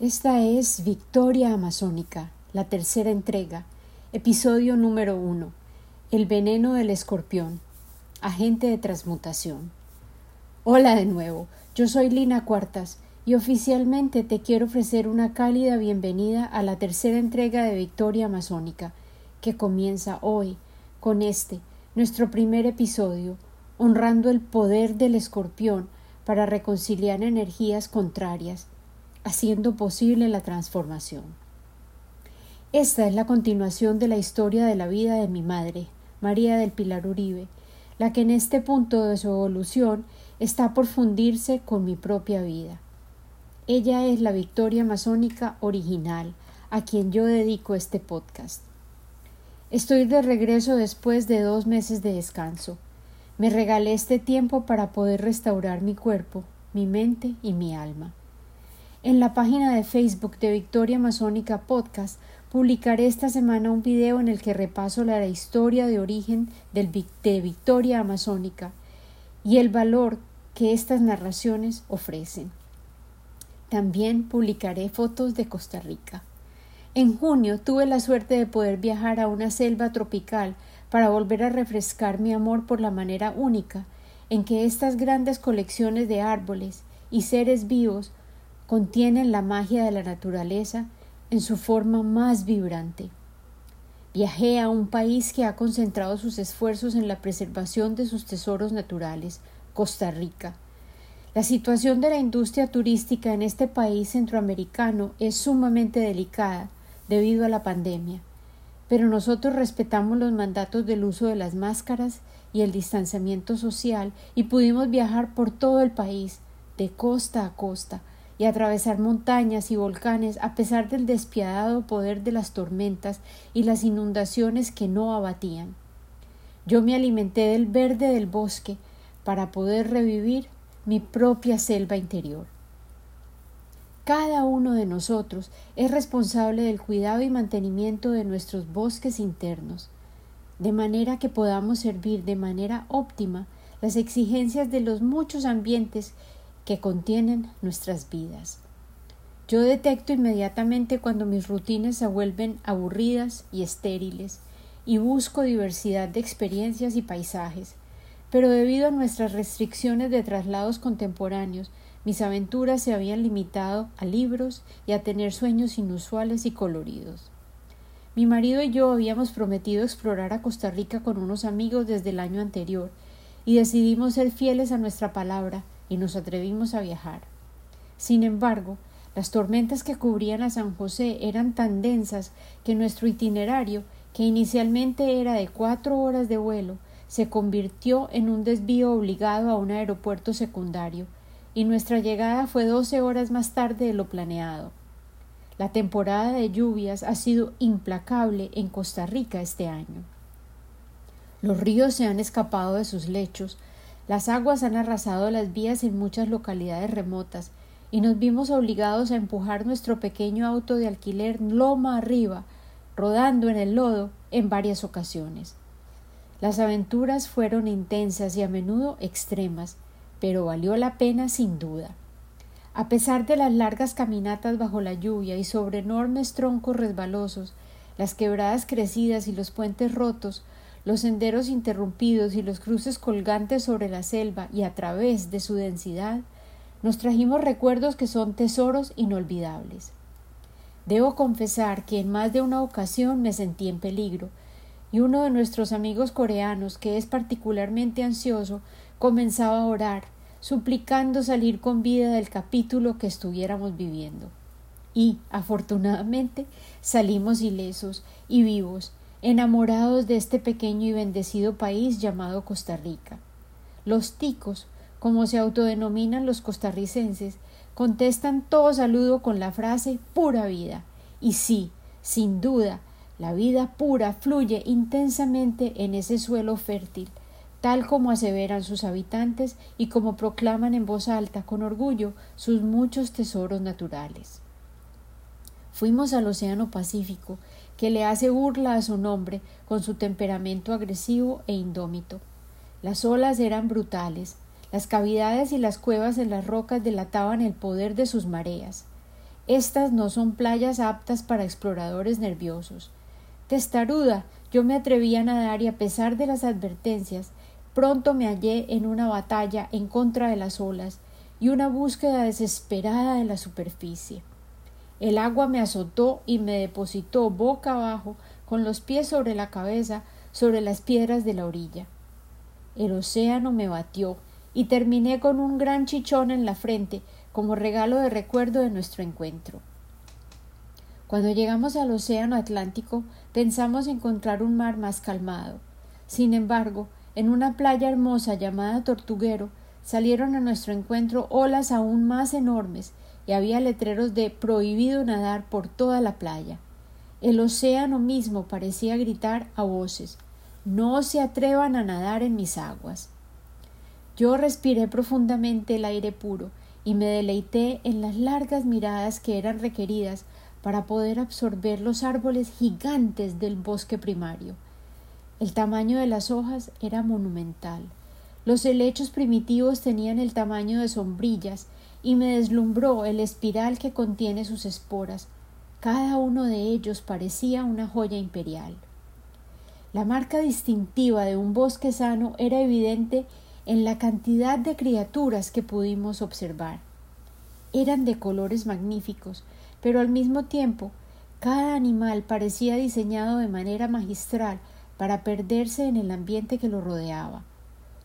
Esta es Victoria Amazónica, la tercera entrega, episodio número uno, El veneno del escorpión, agente de transmutación. Hola de nuevo, yo soy Lina Cuartas y oficialmente te quiero ofrecer una cálida bienvenida a la tercera entrega de Victoria Amazónica, que comienza hoy con este, nuestro primer episodio, honrando el poder del escorpión para reconciliar energías contrarias haciendo posible la transformación. Esta es la continuación de la historia de la vida de mi madre, María del Pilar Uribe, la que en este punto de su evolución está por fundirse con mi propia vida. Ella es la Victoria Masónica original, a quien yo dedico este podcast. Estoy de regreso después de dos meses de descanso. Me regalé este tiempo para poder restaurar mi cuerpo, mi mente y mi alma. En la página de Facebook de Victoria Masónica Podcast publicaré esta semana un video en el que repaso la historia de origen de Victoria Amazónica y el valor que estas narraciones ofrecen. También publicaré fotos de Costa Rica. En junio tuve la suerte de poder viajar a una selva tropical para volver a refrescar mi amor por la manera única en que estas grandes colecciones de árboles y seres vivos contienen la magia de la naturaleza en su forma más vibrante. Viajé a un país que ha concentrado sus esfuerzos en la preservación de sus tesoros naturales, Costa Rica. La situación de la industria turística en este país centroamericano es sumamente delicada debido a la pandemia, pero nosotros respetamos los mandatos del uso de las máscaras y el distanciamiento social y pudimos viajar por todo el país, de costa a costa, y atravesar montañas y volcanes a pesar del despiadado poder de las tormentas y las inundaciones que no abatían. Yo me alimenté del verde del bosque para poder revivir mi propia selva interior. Cada uno de nosotros es responsable del cuidado y mantenimiento de nuestros bosques internos, de manera que podamos servir de manera óptima las exigencias de los muchos ambientes que contienen nuestras vidas. Yo detecto inmediatamente cuando mis rutinas se vuelven aburridas y estériles y busco diversidad de experiencias y paisajes, pero debido a nuestras restricciones de traslados contemporáneos, mis aventuras se habían limitado a libros y a tener sueños inusuales y coloridos. Mi marido y yo habíamos prometido explorar a Costa Rica con unos amigos desde el año anterior y decidimos ser fieles a nuestra palabra y nos atrevimos a viajar. Sin embargo, las tormentas que cubrían a San José eran tan densas que nuestro itinerario, que inicialmente era de cuatro horas de vuelo, se convirtió en un desvío obligado a un aeropuerto secundario, y nuestra llegada fue doce horas más tarde de lo planeado. La temporada de lluvias ha sido implacable en Costa Rica este año. Los ríos se han escapado de sus lechos, las aguas han arrasado las vías en muchas localidades remotas y nos vimos obligados a empujar nuestro pequeño auto de alquiler loma arriba, rodando en el lodo en varias ocasiones. Las aventuras fueron intensas y a menudo extremas, pero valió la pena sin duda. A pesar de las largas caminatas bajo la lluvia y sobre enormes troncos resbalosos, las quebradas crecidas y los puentes rotos, los senderos interrumpidos y los cruces colgantes sobre la selva y a través de su densidad, nos trajimos recuerdos que son tesoros inolvidables. Debo confesar que en más de una ocasión me sentí en peligro, y uno de nuestros amigos coreanos, que es particularmente ansioso, comenzaba a orar, suplicando salir con vida del capítulo que estuviéramos viviendo. Y, afortunadamente, salimos ilesos y vivos, enamorados de este pequeño y bendecido país llamado Costa Rica. Los ticos, como se autodenominan los costarricenses, contestan todo saludo con la frase pura vida. Y sí, sin duda, la vida pura fluye intensamente en ese suelo fértil, tal como aseveran sus habitantes y como proclaman en voz alta con orgullo sus muchos tesoros naturales. Fuimos al Océano Pacífico que le hace burla a su nombre con su temperamento agresivo e indómito. Las olas eran brutales, las cavidades y las cuevas en las rocas delataban el poder de sus mareas. Estas no son playas aptas para exploradores nerviosos. Testaruda, yo me atreví a nadar y a pesar de las advertencias, pronto me hallé en una batalla en contra de las olas y una búsqueda desesperada de la superficie. El agua me azotó y me depositó boca abajo, con los pies sobre la cabeza, sobre las piedras de la orilla. El océano me batió y terminé con un gran chichón en la frente como regalo de recuerdo de nuestro encuentro. Cuando llegamos al océano Atlántico pensamos encontrar un mar más calmado. Sin embargo, en una playa hermosa llamada Tortuguero salieron a nuestro encuentro olas aún más enormes y había letreros de prohibido nadar por toda la playa. El océano mismo parecía gritar a voces No se atrevan a nadar en mis aguas. Yo respiré profundamente el aire puro y me deleité en las largas miradas que eran requeridas para poder absorber los árboles gigantes del bosque primario. El tamaño de las hojas era monumental. Los helechos primitivos tenían el tamaño de sombrillas y me deslumbró el espiral que contiene sus esporas. Cada uno de ellos parecía una joya imperial. La marca distintiva de un bosque sano era evidente en la cantidad de criaturas que pudimos observar. Eran de colores magníficos, pero al mismo tiempo cada animal parecía diseñado de manera magistral para perderse en el ambiente que lo rodeaba.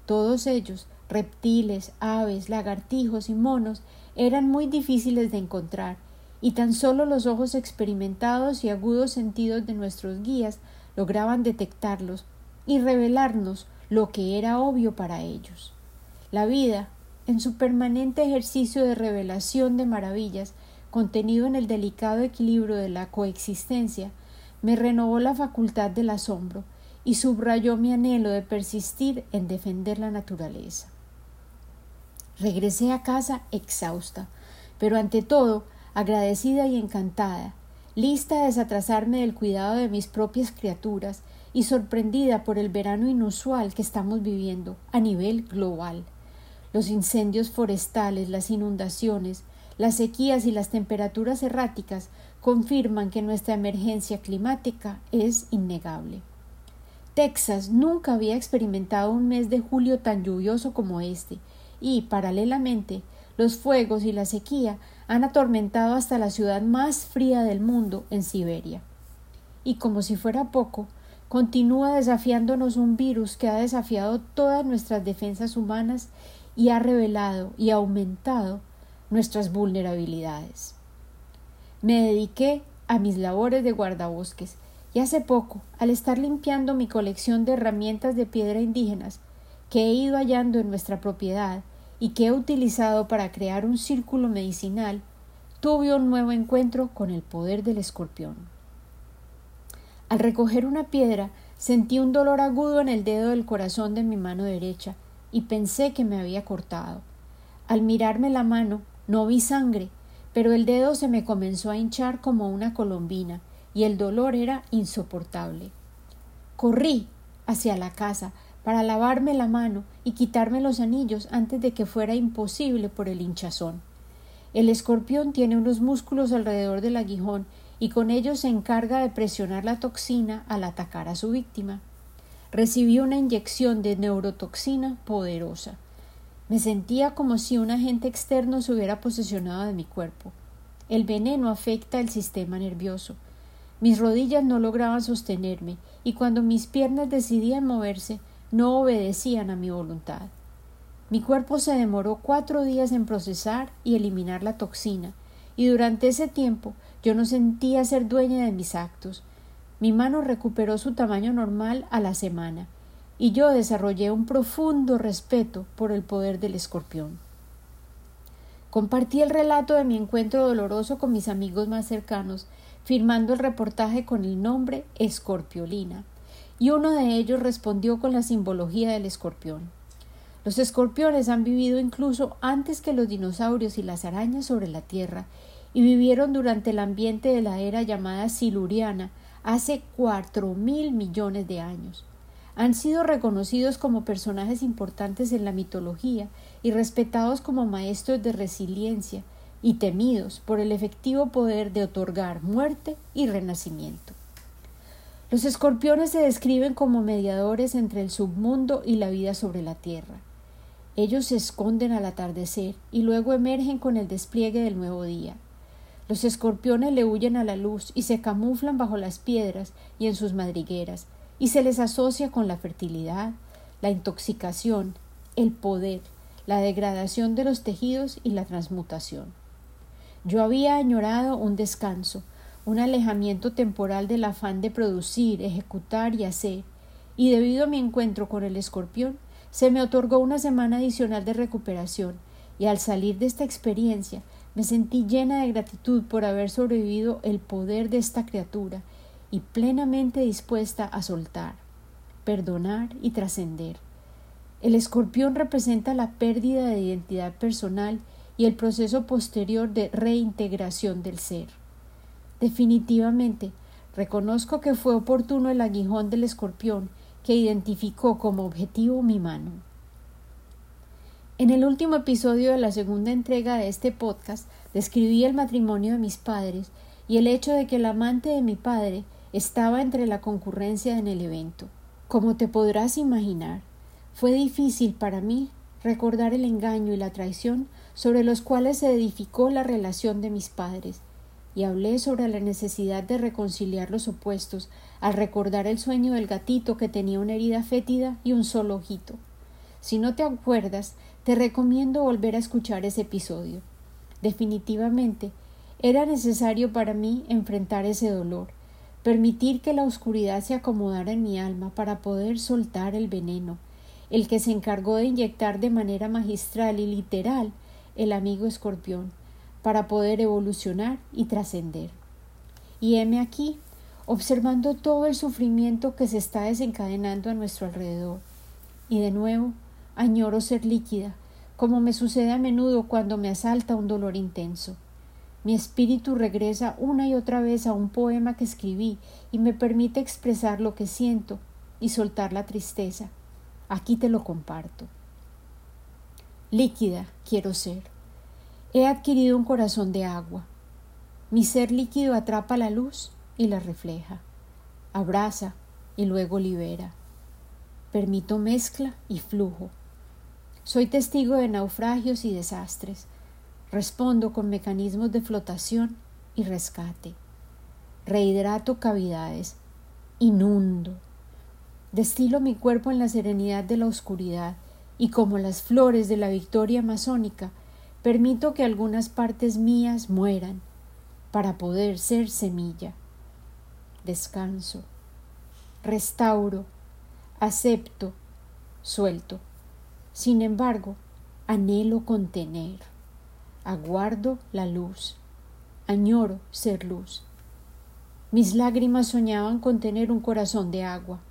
Todos ellos reptiles, aves, lagartijos y monos eran muy difíciles de encontrar, y tan solo los ojos experimentados y agudos sentidos de nuestros guías lograban detectarlos y revelarnos lo que era obvio para ellos. La vida, en su permanente ejercicio de revelación de maravillas, contenido en el delicado equilibrio de la coexistencia, me renovó la facultad del asombro y subrayó mi anhelo de persistir en defender la naturaleza. Regresé a casa exhausta, pero ante todo agradecida y encantada, lista a desatrasarme del cuidado de mis propias criaturas y sorprendida por el verano inusual que estamos viviendo a nivel global. Los incendios forestales, las inundaciones, las sequías y las temperaturas erráticas confirman que nuestra emergencia climática es innegable. Texas nunca había experimentado un mes de julio tan lluvioso como este, y, paralelamente, los fuegos y la sequía han atormentado hasta la ciudad más fría del mundo, en Siberia. Y como si fuera poco, continúa desafiándonos un virus que ha desafiado todas nuestras defensas humanas y ha revelado y aumentado nuestras vulnerabilidades. Me dediqué a mis labores de guardabosques y hace poco, al estar limpiando mi colección de herramientas de piedra indígenas, que he ido hallando en nuestra propiedad y que he utilizado para crear un círculo medicinal, tuve un nuevo encuentro con el poder del escorpión. Al recoger una piedra sentí un dolor agudo en el dedo del corazón de mi mano derecha y pensé que me había cortado. Al mirarme la mano no vi sangre, pero el dedo se me comenzó a hinchar como una colombina y el dolor era insoportable. Corrí hacia la casa para lavarme la mano y quitarme los anillos antes de que fuera imposible por el hinchazón. El escorpión tiene unos músculos alrededor del aguijón y con ellos se encarga de presionar la toxina al atacar a su víctima. Recibí una inyección de neurotoxina poderosa. Me sentía como si un agente externo se hubiera posesionado de mi cuerpo. El veneno afecta el sistema nervioso. Mis rodillas no lograban sostenerme y cuando mis piernas decidían moverse no obedecían a mi voluntad. Mi cuerpo se demoró cuatro días en procesar y eliminar la toxina, y durante ese tiempo yo no sentía ser dueña de mis actos. Mi mano recuperó su tamaño normal a la semana, y yo desarrollé un profundo respeto por el poder del escorpión. Compartí el relato de mi encuentro doloroso con mis amigos más cercanos, firmando el reportaje con el nombre Escorpiolina y uno de ellos respondió con la simbología del escorpión. Los escorpiones han vivido incluso antes que los dinosaurios y las arañas sobre la Tierra, y vivieron durante el ambiente de la era llamada siluriana hace cuatro mil millones de años. Han sido reconocidos como personajes importantes en la mitología y respetados como maestros de resiliencia, y temidos por el efectivo poder de otorgar muerte y renacimiento. Los escorpiones se describen como mediadores entre el submundo y la vida sobre la tierra. Ellos se esconden al atardecer y luego emergen con el despliegue del nuevo día. Los escorpiones le huyen a la luz y se camuflan bajo las piedras y en sus madrigueras, y se les asocia con la fertilidad, la intoxicación, el poder, la degradación de los tejidos y la transmutación. Yo había añorado un descanso, un alejamiento temporal del afán de producir, ejecutar y hacer, y debido a mi encuentro con el escorpión, se me otorgó una semana adicional de recuperación, y al salir de esta experiencia me sentí llena de gratitud por haber sobrevivido el poder de esta criatura y plenamente dispuesta a soltar, perdonar y trascender. El escorpión representa la pérdida de identidad personal y el proceso posterior de reintegración del ser. Definitivamente, reconozco que fue oportuno el aguijón del escorpión que identificó como objetivo mi mano. En el último episodio de la segunda entrega de este podcast describí el matrimonio de mis padres y el hecho de que el amante de mi padre estaba entre la concurrencia en el evento. Como te podrás imaginar, fue difícil para mí recordar el engaño y la traición sobre los cuales se edificó la relación de mis padres, y hablé sobre la necesidad de reconciliar los opuestos al recordar el sueño del gatito que tenía una herida fétida y un solo ojito. Si no te acuerdas, te recomiendo volver a escuchar ese episodio. Definitivamente, era necesario para mí enfrentar ese dolor, permitir que la oscuridad se acomodara en mi alma para poder soltar el veneno, el que se encargó de inyectar de manera magistral y literal el amigo escorpión, para poder evolucionar y trascender. Y heme aquí, observando todo el sufrimiento que se está desencadenando a nuestro alrededor. Y de nuevo, añoro ser líquida, como me sucede a menudo cuando me asalta un dolor intenso. Mi espíritu regresa una y otra vez a un poema que escribí y me permite expresar lo que siento y soltar la tristeza. Aquí te lo comparto. Líquida quiero ser. He adquirido un corazón de agua. Mi ser líquido atrapa la luz y la refleja, abraza y luego libera. Permito mezcla y flujo. Soy testigo de naufragios y desastres. Respondo con mecanismos de flotación y rescate. Rehidrato cavidades. Inundo. Destilo mi cuerpo en la serenidad de la oscuridad y como las flores de la victoria amazónica Permito que algunas partes mías mueran para poder ser semilla. Descanso, restauro, acepto, suelto. Sin embargo, anhelo contener, aguardo la luz, añoro ser luz. Mis lágrimas soñaban con tener un corazón de agua,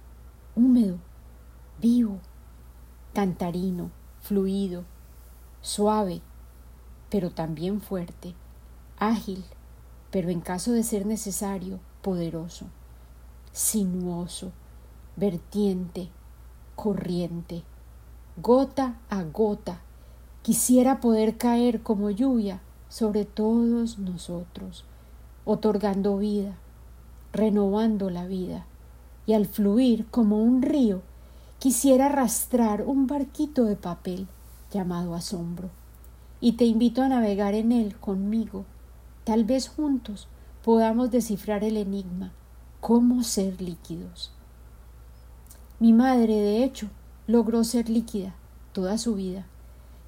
húmedo, vivo, cantarino, fluido, suave, pero también fuerte, ágil, pero en caso de ser necesario, poderoso, sinuoso, vertiente, corriente, gota a gota, quisiera poder caer como lluvia sobre todos nosotros, otorgando vida, renovando la vida, y al fluir como un río, quisiera arrastrar un barquito de papel llamado asombro y te invito a navegar en él conmigo. Tal vez juntos podamos descifrar el enigma, cómo ser líquidos. Mi madre, de hecho, logró ser líquida toda su vida,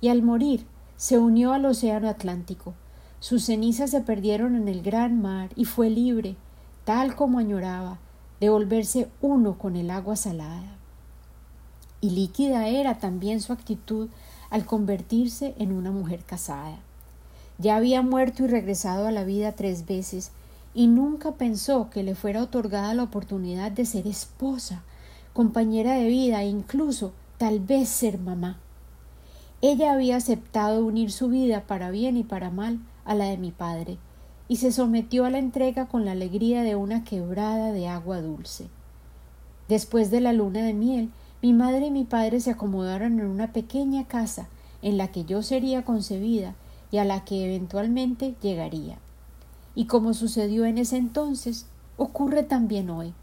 y al morir se unió al océano Atlántico. Sus cenizas se perdieron en el gran mar y fue libre, tal como añoraba, de volverse uno con el agua salada. Y líquida era también su actitud al convertirse en una mujer casada. Ya había muerto y regresado a la vida tres veces y nunca pensó que le fuera otorgada la oportunidad de ser esposa, compañera de vida e incluso tal vez ser mamá. Ella había aceptado unir su vida para bien y para mal a la de mi padre, y se sometió a la entrega con la alegría de una quebrada de agua dulce. Después de la luna de miel, mi madre y mi padre se acomodaron en una pequeña casa en la que yo sería concebida y a la que eventualmente llegaría. Y como sucedió en ese entonces, ocurre también hoy.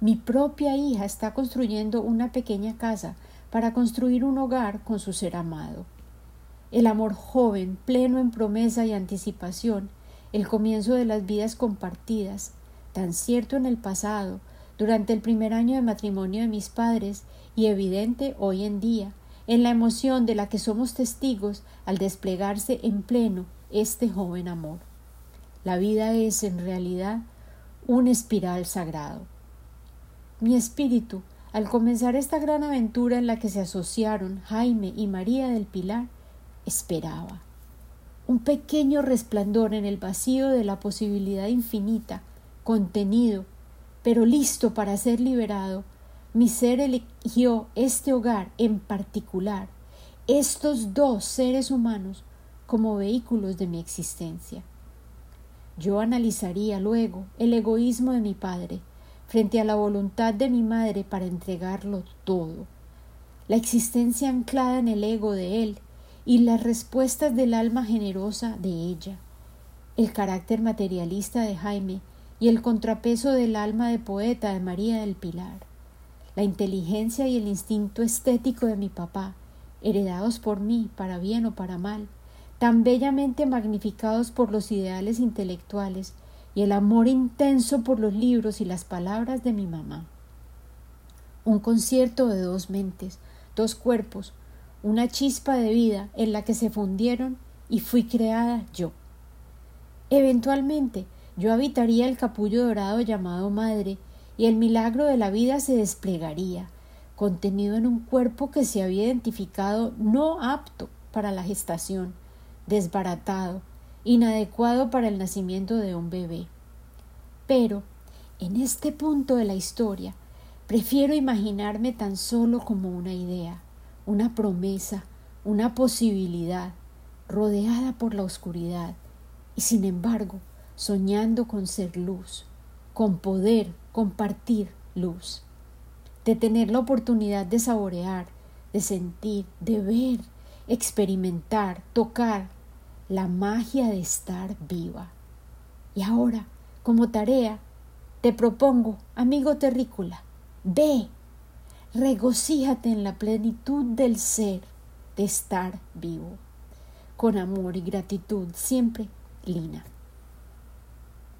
Mi propia hija está construyendo una pequeña casa para construir un hogar con su ser amado. El amor joven, pleno en promesa y anticipación, el comienzo de las vidas compartidas, tan cierto en el pasado, durante el primer año de matrimonio de mis padres y evidente hoy en día, en la emoción de la que somos testigos al desplegarse en pleno este joven amor. La vida es, en realidad, un espiral sagrado. Mi espíritu, al comenzar esta gran aventura en la que se asociaron Jaime y María del Pilar, esperaba. Un pequeño resplandor en el vacío de la posibilidad infinita, contenido, pero listo para ser liberado, mi ser eligió este hogar en particular, estos dos seres humanos, como vehículos de mi existencia. Yo analizaría luego el egoísmo de mi padre frente a la voluntad de mi madre para entregarlo todo, la existencia anclada en el ego de él y las respuestas del alma generosa de ella, el carácter materialista de Jaime y el contrapeso del alma de poeta de María del Pilar la inteligencia y el instinto estético de mi papá, heredados por mí, para bien o para mal, tan bellamente magnificados por los ideales intelectuales y el amor intenso por los libros y las palabras de mi mamá. Un concierto de dos mentes, dos cuerpos, una chispa de vida en la que se fundieron y fui creada yo. Eventualmente yo habitaría el capullo dorado llamado madre y el milagro de la vida se desplegaría, contenido en un cuerpo que se había identificado no apto para la gestación, desbaratado, inadecuado para el nacimiento de un bebé. Pero, en este punto de la historia, prefiero imaginarme tan solo como una idea, una promesa, una posibilidad, rodeada por la oscuridad, y sin embargo, soñando con ser luz, con poder compartir luz, de tener la oportunidad de saborear, de sentir, de ver, experimentar, tocar la magia de estar viva. Y ahora, como tarea, te propongo, amigo terrícola, ve, regocíjate en la plenitud del ser, de estar vivo. Con amor y gratitud, siempre, Lina.